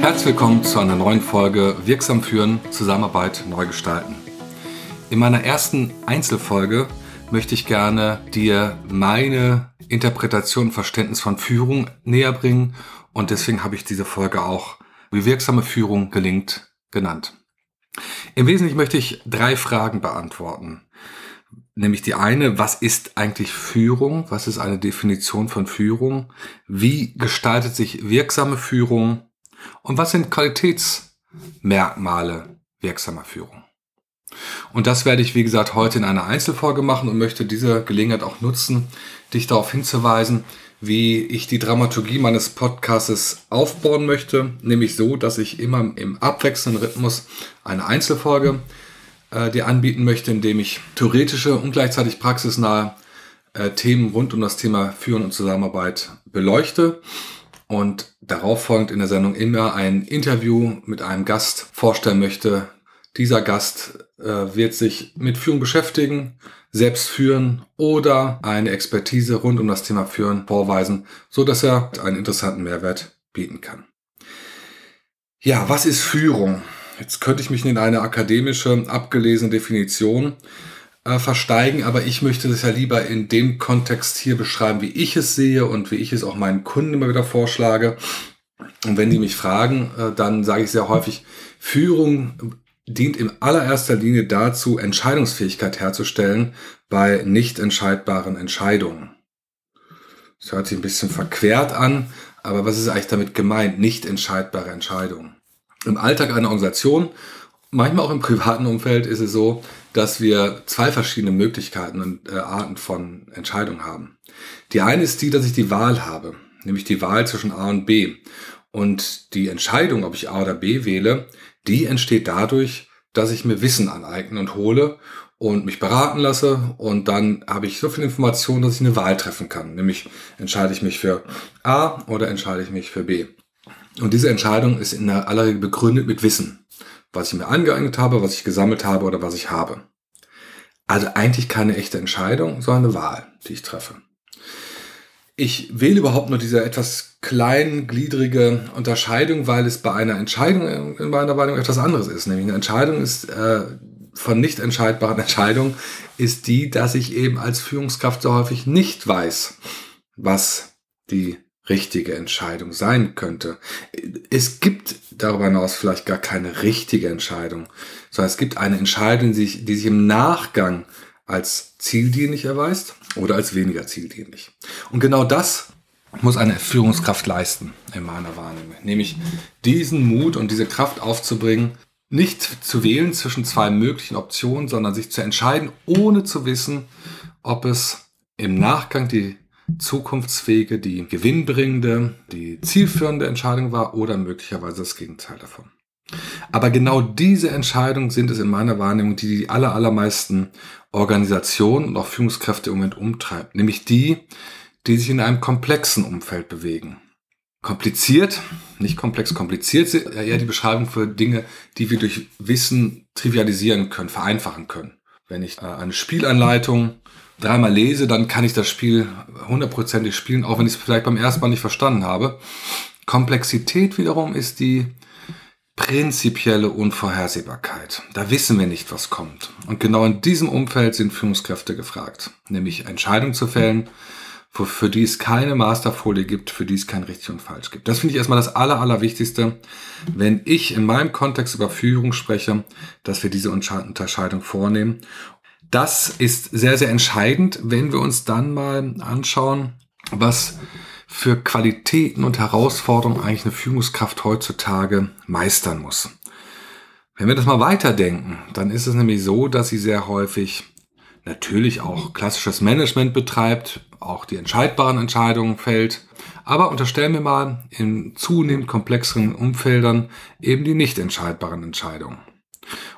Herzlich willkommen zu einer neuen Folge Wirksam führen, Zusammenarbeit neu gestalten. In meiner ersten Einzelfolge möchte ich gerne dir meine Interpretation und Verständnis von Führung näher bringen und deswegen habe ich diese Folge auch wie wirksame Führung gelingt genannt. Im Wesentlichen möchte ich drei Fragen beantworten. Nämlich die eine, was ist eigentlich Führung? Was ist eine Definition von Führung? Wie gestaltet sich wirksame Führung? Und was sind Qualitätsmerkmale wirksamer Führung? Und das werde ich, wie gesagt, heute in einer Einzelfolge machen und möchte diese Gelegenheit auch nutzen, dich darauf hinzuweisen, wie ich die Dramaturgie meines Podcasts aufbauen möchte, nämlich so, dass ich immer im abwechselnden Rhythmus eine Einzelfolge äh, dir anbieten möchte, indem ich theoretische und gleichzeitig praxisnahe äh, Themen rund um das Thema Führen und Zusammenarbeit beleuchte und darauf folgend in der Sendung immer ein Interview mit einem Gast vorstellen möchte. Dieser Gast äh, wird sich mit Führung beschäftigen, selbst führen oder eine Expertise rund um das Thema Führen vorweisen, so dass er einen interessanten Mehrwert bieten kann. Ja, was ist Führung? Jetzt könnte ich mich in eine akademische, abgelesene Definition äh, versteigen, aber ich möchte das ja lieber in dem Kontext hier beschreiben, wie ich es sehe und wie ich es auch meinen Kunden immer wieder vorschlage. Und wenn die mich fragen, äh, dann sage ich sehr häufig, Führung dient in allererster Linie dazu, Entscheidungsfähigkeit herzustellen bei nicht entscheidbaren Entscheidungen. Das hört sich ein bisschen verquert an, aber was ist eigentlich damit gemeint? Nicht entscheidbare Entscheidungen. Im Alltag einer Organisation, manchmal auch im privaten Umfeld, ist es so, dass wir zwei verschiedene Möglichkeiten und äh, Arten von Entscheidungen haben. Die eine ist die, dass ich die Wahl habe, nämlich die Wahl zwischen A und B. Und die Entscheidung, ob ich A oder B wähle, die entsteht dadurch, dass ich mir Wissen aneigne und hole und mich beraten lasse und dann habe ich so viel Information, dass ich eine Wahl treffen kann. Nämlich entscheide ich mich für A oder entscheide ich mich für B. Und diese Entscheidung ist in aller Regel begründet mit Wissen, was ich mir angeeignet habe, was ich gesammelt habe oder was ich habe. Also eigentlich keine echte Entscheidung, sondern eine Wahl, die ich treffe. Ich wähle überhaupt nur diese etwas kleingliedrige Unterscheidung, weil es bei einer Entscheidung in meiner Meinung etwas anderes ist. Nämlich eine Entscheidung ist äh, von nicht entscheidbaren Entscheidungen ist die, dass ich eben als Führungskraft so häufig nicht weiß, was die richtige Entscheidung sein könnte. Es gibt darüber hinaus vielleicht gar keine richtige Entscheidung, sondern es gibt eine Entscheidung, die sich, die sich im Nachgang als zieldienlich erweist oder als weniger zieldienlich. Und genau das muss eine Führungskraft leisten, in meiner Wahrnehmung. Nämlich diesen Mut und diese Kraft aufzubringen, nicht zu wählen zwischen zwei möglichen Optionen, sondern sich zu entscheiden, ohne zu wissen, ob es im Nachgang die zukunftsfähige, die gewinnbringende, die zielführende Entscheidung war oder möglicherweise das Gegenteil davon. Aber genau diese Entscheidungen sind es in meiner Wahrnehmung, die die aller, allermeisten Organisationen und auch Führungskräfte im Moment umtreibt. Nämlich die, die sich in einem komplexen Umfeld bewegen. Kompliziert, nicht komplex, kompliziert, eher die Beschreibung für Dinge, die wir durch Wissen trivialisieren können, vereinfachen können. Wenn ich äh, eine Spielanleitung dreimal lese, dann kann ich das Spiel hundertprozentig spielen, auch wenn ich es vielleicht beim ersten Mal nicht verstanden habe. Komplexität wiederum ist die prinzipielle Unvorhersehbarkeit. Da wissen wir nicht, was kommt. Und genau in diesem Umfeld sind Führungskräfte gefragt, nämlich Entscheidungen zu fällen, für die es keine Masterfolie gibt, für die es kein richtig und falsch gibt. Das finde ich erstmal das Aller, Allerwichtigste, wenn ich in meinem Kontext über Führung spreche, dass wir diese Unterscheidung vornehmen. Das ist sehr, sehr entscheidend, wenn wir uns dann mal anschauen, was für Qualitäten und Herausforderungen eigentlich eine Führungskraft heutzutage meistern muss. Wenn wir das mal weiterdenken, dann ist es nämlich so, dass sie sehr häufig natürlich auch klassisches Management betreibt, auch die entscheidbaren Entscheidungen fällt, aber unterstellen wir mal in zunehmend komplexeren Umfeldern eben die nicht entscheidbaren Entscheidungen.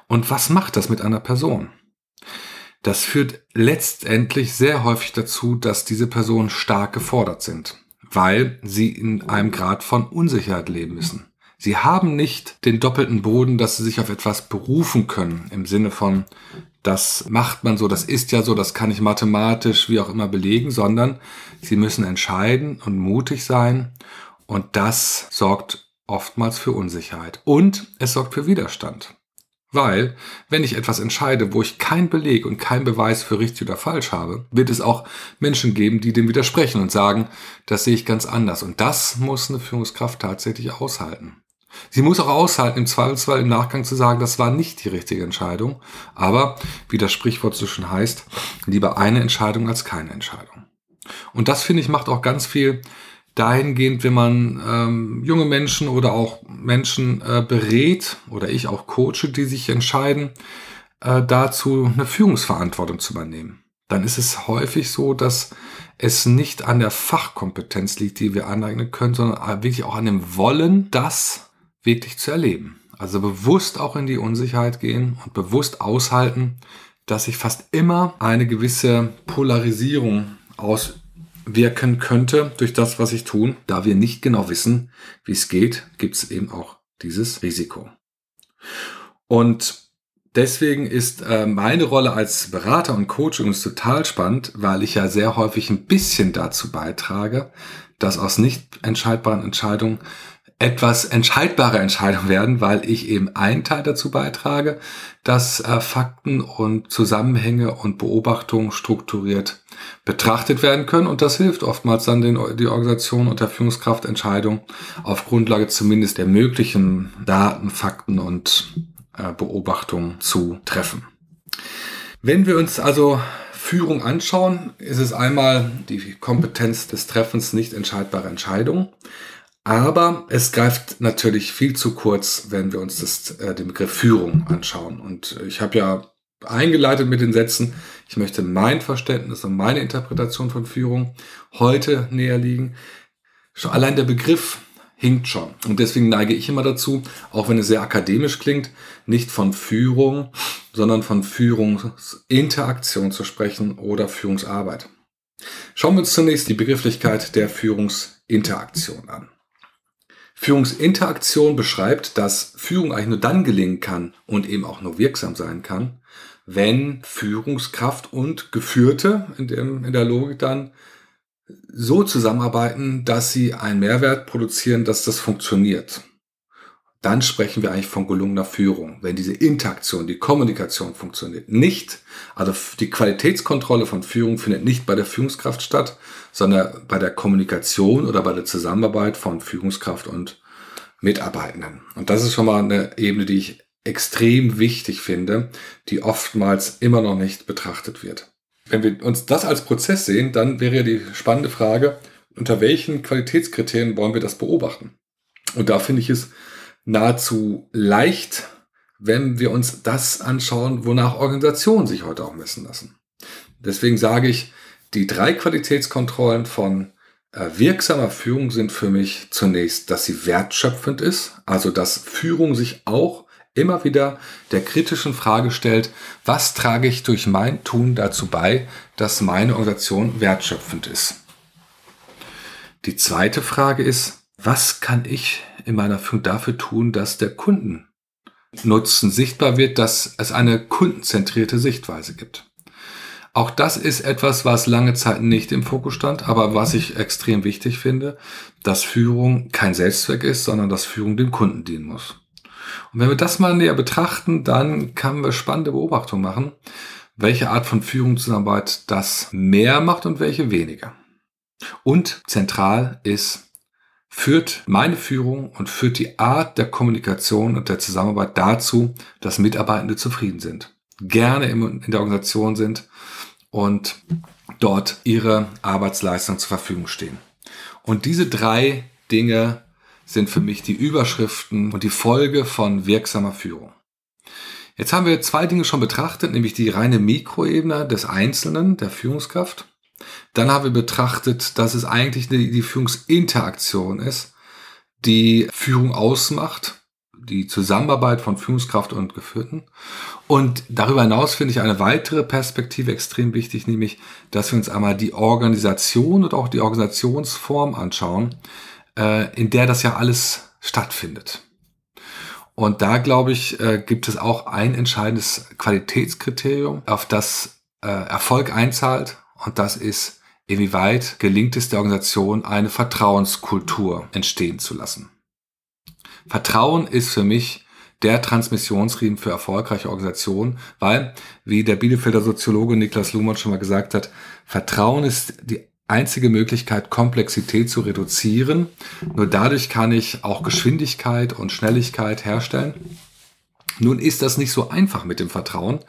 Und was macht das mit einer Person? Das führt letztendlich sehr häufig dazu, dass diese Personen stark gefordert sind weil sie in einem Grad von Unsicherheit leben müssen. Sie haben nicht den doppelten Boden, dass sie sich auf etwas berufen können, im Sinne von, das macht man so, das ist ja so, das kann ich mathematisch, wie auch immer belegen, sondern sie müssen entscheiden und mutig sein und das sorgt oftmals für Unsicherheit und es sorgt für Widerstand. Weil, wenn ich etwas entscheide, wo ich keinen Beleg und keinen Beweis für richtig oder falsch habe, wird es auch Menschen geben, die dem widersprechen und sagen, das sehe ich ganz anders. Und das muss eine Führungskraft tatsächlich aushalten. Sie muss auch aushalten, im Zweifelsfall im Nachgang zu sagen, das war nicht die richtige Entscheidung. Aber, wie das Sprichwort so schon heißt, lieber eine Entscheidung als keine Entscheidung. Und das, finde ich, macht auch ganz viel dahingehend, wenn man ähm, junge Menschen oder auch Menschen äh, berät oder ich auch coache, die sich entscheiden, äh, dazu eine Führungsverantwortung zu übernehmen, dann ist es häufig so, dass es nicht an der Fachkompetenz liegt, die wir aneignen können, sondern wirklich auch an dem Wollen, das wirklich zu erleben. Also bewusst auch in die Unsicherheit gehen und bewusst aushalten, dass sich fast immer eine gewisse Polarisierung aus wirken könnte durch das, was ich tun. Da wir nicht genau wissen, wie es geht, gibt es eben auch dieses Risiko. Und deswegen ist äh, meine Rolle als Berater und Coach übrigens total spannend, weil ich ja sehr häufig ein bisschen dazu beitrage, dass aus nicht entscheidbaren Entscheidungen etwas entscheidbare Entscheidungen werden, weil ich eben einen Teil dazu beitrage, dass äh, Fakten und Zusammenhänge und Beobachtungen strukturiert betrachtet werden können. Und das hilft oftmals dann den, die Organisation und der Führungskraft Entscheidungen auf Grundlage zumindest der möglichen Daten, Fakten und äh, Beobachtungen zu treffen. Wenn wir uns also Führung anschauen, ist es einmal die Kompetenz des Treffens nicht entscheidbare Entscheidungen. Aber es greift natürlich viel zu kurz, wenn wir uns das, äh, den Begriff Führung anschauen. Und ich habe ja eingeleitet mit den Sätzen, ich möchte mein Verständnis und meine Interpretation von Führung heute näher liegen. Schon allein der Begriff hinkt schon. Und deswegen neige ich immer dazu, auch wenn es sehr akademisch klingt, nicht von Führung, sondern von Führungsinteraktion zu sprechen oder Führungsarbeit. Schauen wir uns zunächst die Begrifflichkeit der Führungsinteraktion an. Führungsinteraktion beschreibt, dass Führung eigentlich nur dann gelingen kann und eben auch nur wirksam sein kann, wenn Führungskraft und Geführte in, dem, in der Logik dann so zusammenarbeiten, dass sie einen Mehrwert produzieren, dass das funktioniert. Dann sprechen wir eigentlich von gelungener Führung, wenn diese Interaktion, die Kommunikation funktioniert. Nicht, also die Qualitätskontrolle von Führung findet nicht bei der Führungskraft statt, sondern bei der Kommunikation oder bei der Zusammenarbeit von Führungskraft und Mitarbeitenden. Und das ist schon mal eine Ebene, die ich extrem wichtig finde, die oftmals immer noch nicht betrachtet wird. Wenn wir uns das als Prozess sehen, dann wäre die spannende Frage, unter welchen Qualitätskriterien wollen wir das beobachten? Und da finde ich es nahezu leicht, wenn wir uns das anschauen, wonach Organisationen sich heute auch messen lassen. Deswegen sage ich, die drei Qualitätskontrollen von äh, wirksamer Führung sind für mich zunächst, dass sie wertschöpfend ist, also dass Führung sich auch immer wieder der kritischen Frage stellt, was trage ich durch mein Tun dazu bei, dass meine Organisation wertschöpfend ist. Die zweite Frage ist, was kann ich in meiner Führung dafür tun, dass der Kundennutzen sichtbar wird, dass es eine kundenzentrierte Sichtweise gibt. Auch das ist etwas, was lange Zeit nicht im Fokus stand, aber was ich extrem wichtig finde, dass Führung kein Selbstzweck ist, sondern dass Führung dem Kunden dienen muss. Und wenn wir das mal näher betrachten, dann können wir spannende Beobachtungen machen, welche Art von Führungszusammenarbeit das mehr macht und welche weniger. Und zentral ist, führt meine Führung und führt die Art der Kommunikation und der Zusammenarbeit dazu, dass Mitarbeitende zufrieden sind, gerne in der Organisation sind und dort ihre Arbeitsleistung zur Verfügung stehen. Und diese drei Dinge sind für mich die Überschriften und die Folge von wirksamer Führung. Jetzt haben wir zwei Dinge schon betrachtet, nämlich die reine Mikroebene des Einzelnen, der Führungskraft. Dann haben wir betrachtet, dass es eigentlich die Führungsinteraktion ist, die Führung ausmacht, die Zusammenarbeit von Führungskraft und Geführten. Und darüber hinaus finde ich eine weitere Perspektive extrem wichtig, nämlich, dass wir uns einmal die Organisation und auch die Organisationsform anschauen, äh, in der das ja alles stattfindet. Und da, glaube ich, äh, gibt es auch ein entscheidendes Qualitätskriterium, auf das äh, Erfolg einzahlt. Und das ist, inwieweit gelingt es der Organisation, eine Vertrauenskultur entstehen zu lassen. Vertrauen ist für mich der Transmissionsriemen für erfolgreiche Organisationen, weil, wie der Bielefelder Soziologe Niklas Luhmann schon mal gesagt hat, Vertrauen ist die einzige Möglichkeit, Komplexität zu reduzieren. Nur dadurch kann ich auch Geschwindigkeit und Schnelligkeit herstellen. Nun ist das nicht so einfach mit dem Vertrauen,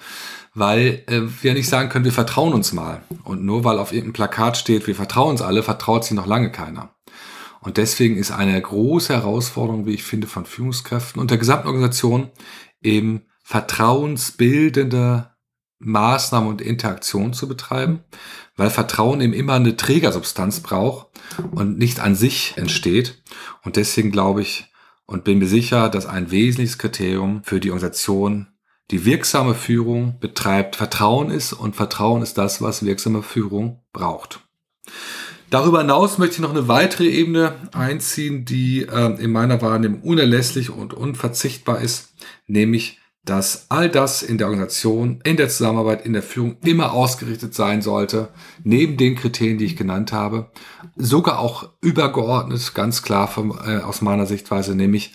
weil äh, wir nicht sagen können, wir vertrauen uns mal. Und nur weil auf irgendeinem Plakat steht, wir vertrauen uns alle, vertraut sich noch lange keiner. Und deswegen ist eine große Herausforderung, wie ich finde, von Führungskräften und der gesamten Organisation eben vertrauensbildende Maßnahmen und Interaktion zu betreiben, weil Vertrauen eben immer eine Trägersubstanz braucht und nicht an sich entsteht. Und deswegen glaube ich und bin mir sicher, dass ein wesentliches Kriterium für die Organisation die wirksame Führung betreibt, Vertrauen ist und Vertrauen ist das, was wirksame Führung braucht. Darüber hinaus möchte ich noch eine weitere Ebene einziehen, die äh, in meiner Wahrnehmung unerlässlich und unverzichtbar ist, nämlich dass all das in der Organisation, in der Zusammenarbeit, in der Führung immer ausgerichtet sein sollte, neben den Kriterien, die ich genannt habe, sogar auch übergeordnet, ganz klar von, äh, aus meiner Sichtweise, nämlich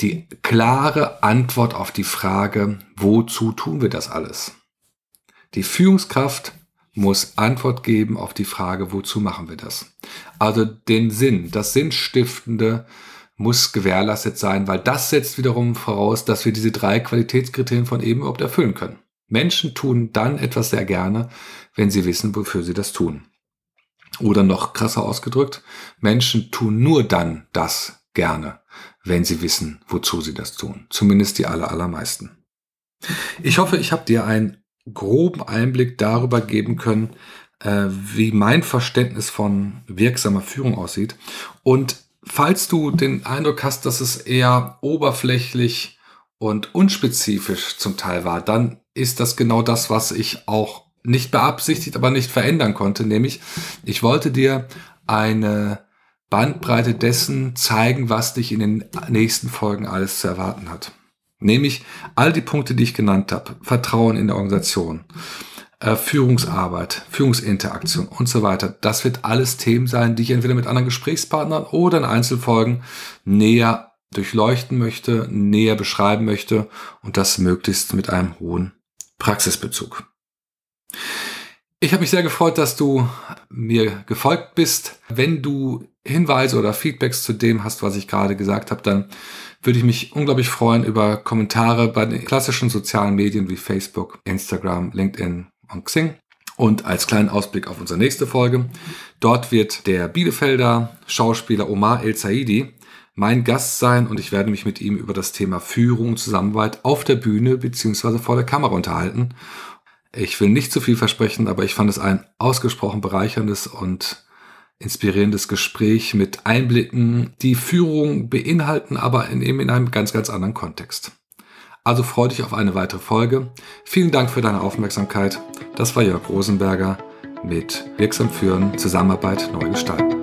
die klare Antwort auf die Frage, wozu tun wir das alles? Die Führungskraft muss Antwort geben auf die Frage, wozu machen wir das? Also den Sinn, das Sinnstiftende muss gewährleistet sein, weil das setzt wiederum voraus, dass wir diese drei Qualitätskriterien von eben überhaupt erfüllen können. Menschen tun dann etwas sehr gerne, wenn sie wissen, wofür sie das tun. Oder noch krasser ausgedrückt, Menschen tun nur dann das gerne, wenn sie wissen, wozu sie das tun. Zumindest die aller, allermeisten. Ich hoffe, ich habe dir einen groben Einblick darüber geben können, äh, wie mein Verständnis von wirksamer Führung aussieht. Und falls du den Eindruck hast, dass es eher oberflächlich und unspezifisch zum Teil war, dann ist das genau das, was ich auch nicht beabsichtigt, aber nicht verändern konnte. Nämlich, ich wollte dir eine Bandbreite dessen zeigen, was dich in den nächsten Folgen alles zu erwarten hat. Nämlich all die Punkte, die ich genannt habe. Vertrauen in der Organisation, äh, Führungsarbeit, Führungsinteraktion und so weiter. Das wird alles Themen sein, die ich entweder mit anderen Gesprächspartnern oder in Einzelfolgen näher durchleuchten möchte, näher beschreiben möchte und das möglichst mit einem hohen Praxisbezug. Ich habe mich sehr gefreut, dass du mir gefolgt bist. Wenn du Hinweise oder Feedbacks zu dem hast, was ich gerade gesagt habe, dann würde ich mich unglaublich freuen über Kommentare bei den klassischen sozialen Medien wie Facebook, Instagram, LinkedIn und Xing. Und als kleinen Ausblick auf unsere nächste Folge. Dort wird der Bielefelder Schauspieler Omar El Saidi mein Gast sein und ich werde mich mit ihm über das Thema Führung und Zusammenarbeit auf der Bühne beziehungsweise vor der Kamera unterhalten. Ich will nicht zu viel versprechen, aber ich fand es ein ausgesprochen bereicherndes und inspirierendes Gespräch mit Einblicken, die Führung beinhalten, aber in, eben in einem ganz, ganz anderen Kontext. Also freu dich auf eine weitere Folge. Vielen Dank für deine Aufmerksamkeit. Das war Jörg Rosenberger mit Wirksam führen, Zusammenarbeit neu gestalten.